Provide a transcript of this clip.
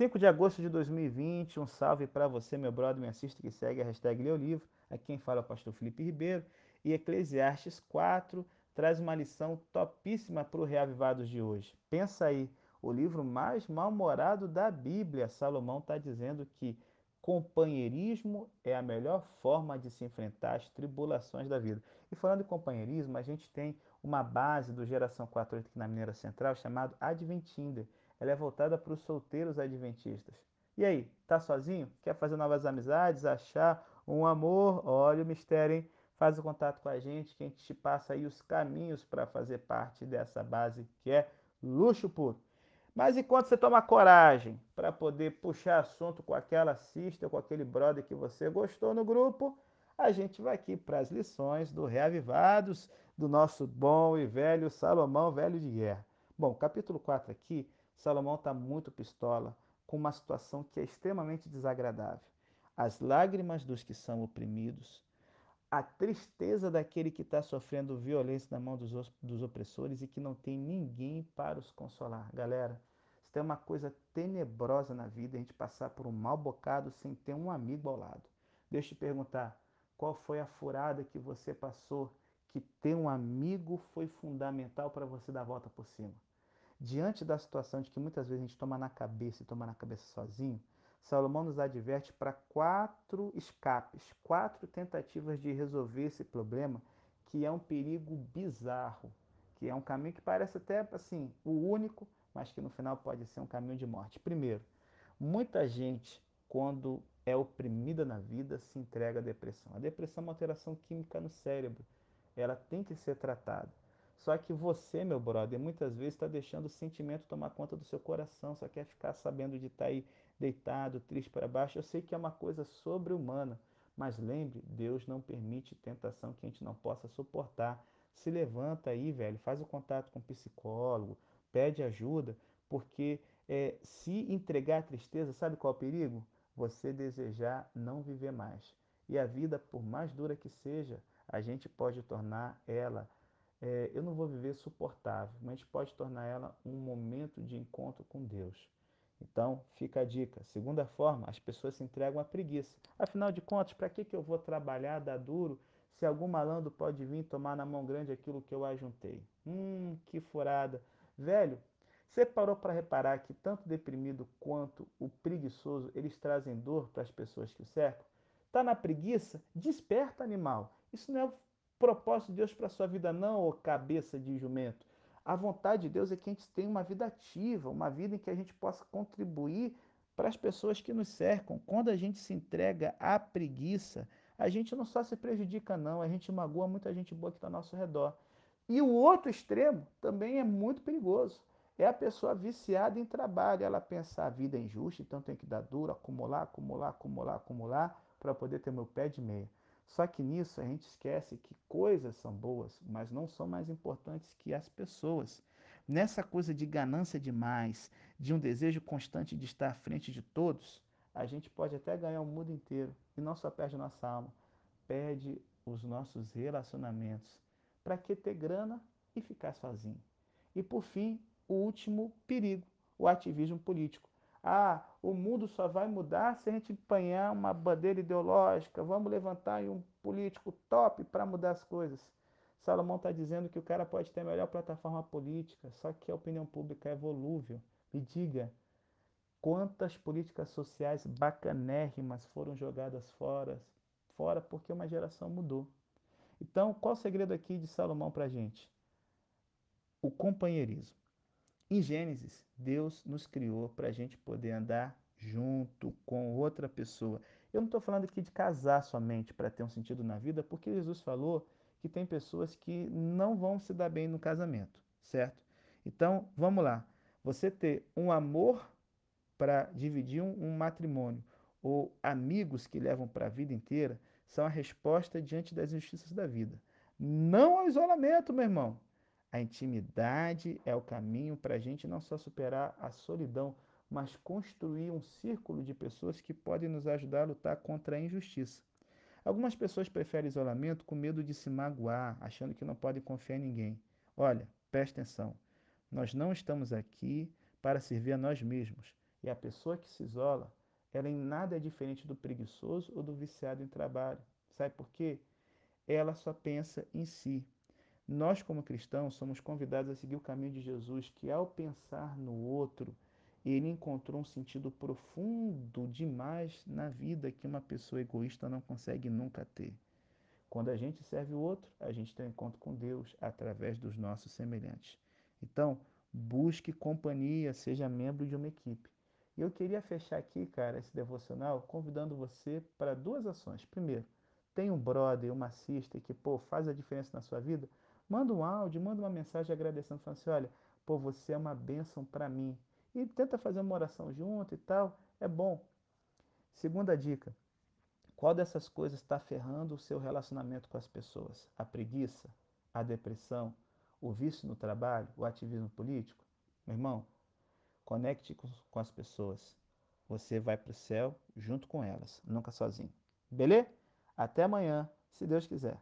5 de agosto de 2020, um salve para você, meu brother, me assiste que segue a hashtag o Livro. Aqui quem fala é o pastor Felipe Ribeiro. E Eclesiastes 4 traz uma lição topíssima para o Reavivados de hoje. Pensa aí, o livro mais mal-humorado da Bíblia, Salomão está dizendo que companheirismo é a melhor forma de se enfrentar as tribulações da vida. E falando em companheirismo, a gente tem uma base do Geração 48 aqui na Mineira Central chamado Adventinder. Ela é voltada para os solteiros adventistas. E aí, tá sozinho? Quer fazer novas amizades, achar um amor? Olha o mistério, hein? Faz o contato com a gente que a gente te passa aí os caminhos para fazer parte dessa base que é luxo puro. Mas enquanto você toma coragem para poder puxar assunto com aquela sister, com aquele brother que você gostou no grupo, a gente vai aqui para as lições do Reavivados, do nosso bom e velho Salomão, velho de guerra. Bom, capítulo 4 aqui, Salomão está muito pistola, com uma situação que é extremamente desagradável. As lágrimas dos que são oprimidos, a tristeza daquele que está sofrendo violência na mão dos, dos opressores e que não tem ninguém para os consolar. Galera, isso tem uma coisa tenebrosa na vida, a gente passar por um mal bocado sem ter um amigo ao lado. Deixa eu te perguntar, qual foi a furada que você passou que ter um amigo foi fundamental para você dar a volta por cima? Diante da situação de que muitas vezes a gente toma na cabeça e toma na cabeça sozinho, Salomão nos adverte para quatro escapes, quatro tentativas de resolver esse problema, que é um perigo bizarro, que é um caminho que parece até assim o único, mas que no final pode ser um caminho de morte. Primeiro, muita gente quando é oprimida na vida se entrega à depressão. A depressão é uma alteração química no cérebro. Ela tem que ser tratada. Só que você, meu brother, muitas vezes está deixando o sentimento tomar conta do seu coração, só quer ficar sabendo de estar tá aí deitado, triste para baixo. Eu sei que é uma coisa sobre-humana, mas lembre, Deus não permite tentação que a gente não possa suportar. Se levanta aí, velho, faz o contato com o psicólogo, pede ajuda, porque é, se entregar à tristeza, sabe qual é o perigo? Você desejar não viver mais. E a vida, por mais dura que seja, a gente pode tornar ela é, eu não vou viver suportável, mas pode tornar ela um momento de encontro com Deus. Então, fica a dica. Segunda forma, as pessoas se entregam à preguiça. Afinal de contas, para que, que eu vou trabalhar, dar duro, se algum malandro pode vir tomar na mão grande aquilo que eu ajuntei? Hum, que furada. Velho, você parou para reparar que tanto o deprimido quanto o preguiçoso, eles trazem dor para as pessoas que o cercam? Está na preguiça? Desperta, animal. Isso não é propósito de Deus para a sua vida, não, ô cabeça de jumento. A vontade de Deus é que a gente tenha uma vida ativa, uma vida em que a gente possa contribuir para as pessoas que nos cercam. Quando a gente se entrega à preguiça, a gente não só se prejudica, não, a gente magoa muita gente boa que está ao nosso redor. E o outro extremo também é muito perigoso. É a pessoa viciada em trabalho. Ela pensa a vida é injusta, então tem que dar duro, acumular, acumular, acumular, acumular, para poder ter meu pé de meia. Só que nisso a gente esquece que coisas são boas, mas não são mais importantes que as pessoas. Nessa coisa de ganância demais, de um desejo constante de estar à frente de todos, a gente pode até ganhar o mundo inteiro e não só perde nossa alma, perde os nossos relacionamentos. Para que ter grana e ficar sozinho? E por fim, o último perigo, o ativismo político. Ah, o mundo só vai mudar se a gente empanhar uma bandeira ideológica. Vamos levantar um político top para mudar as coisas. Salomão está dizendo que o cara pode ter a melhor plataforma política, só que a opinião pública é volúvel. Me diga, quantas políticas sociais bacanérrimas foram jogadas fora, fora porque uma geração mudou. Então, qual o segredo aqui de Salomão para a gente? O companheirismo. Em Gênesis, Deus nos criou para a gente poder andar junto com outra pessoa. Eu não estou falando aqui de casar somente para ter um sentido na vida, porque Jesus falou que tem pessoas que não vão se dar bem no casamento, certo? Então, vamos lá. Você ter um amor para dividir um, um matrimônio ou amigos que levam para a vida inteira são a resposta diante das injustiças da vida. Não ao isolamento, meu irmão. A intimidade é o caminho para a gente não só superar a solidão, mas construir um círculo de pessoas que podem nos ajudar a lutar contra a injustiça. Algumas pessoas preferem isolamento com medo de se magoar, achando que não podem confiar em ninguém. Olha, preste atenção. Nós não estamos aqui para servir a nós mesmos. E a pessoa que se isola, ela em nada é diferente do preguiçoso ou do viciado em trabalho. Sabe por quê? Ela só pensa em si. Nós, como cristãos, somos convidados a seguir o caminho de Jesus, que ao pensar no outro, ele encontrou um sentido profundo demais na vida que uma pessoa egoísta não consegue nunca ter. Quando a gente serve o outro, a gente tem um encontro com Deus através dos nossos semelhantes. Então, busque companhia, seja membro de uma equipe. E eu queria fechar aqui, cara, esse devocional convidando você para duas ações. Primeiro, tem um brother, uma sister que, pô, faz a diferença na sua vida? Manda um áudio, manda uma mensagem agradecendo, falando assim, olha, pô, você é uma bênção para mim. E tenta fazer uma oração junto e tal, é bom. Segunda dica, qual dessas coisas está ferrando o seu relacionamento com as pessoas? A preguiça, a depressão, o vício no trabalho, o ativismo político? Meu irmão, conecte com as pessoas. Você vai para o céu junto com elas, nunca sozinho. Beleza? Até amanhã, se Deus quiser.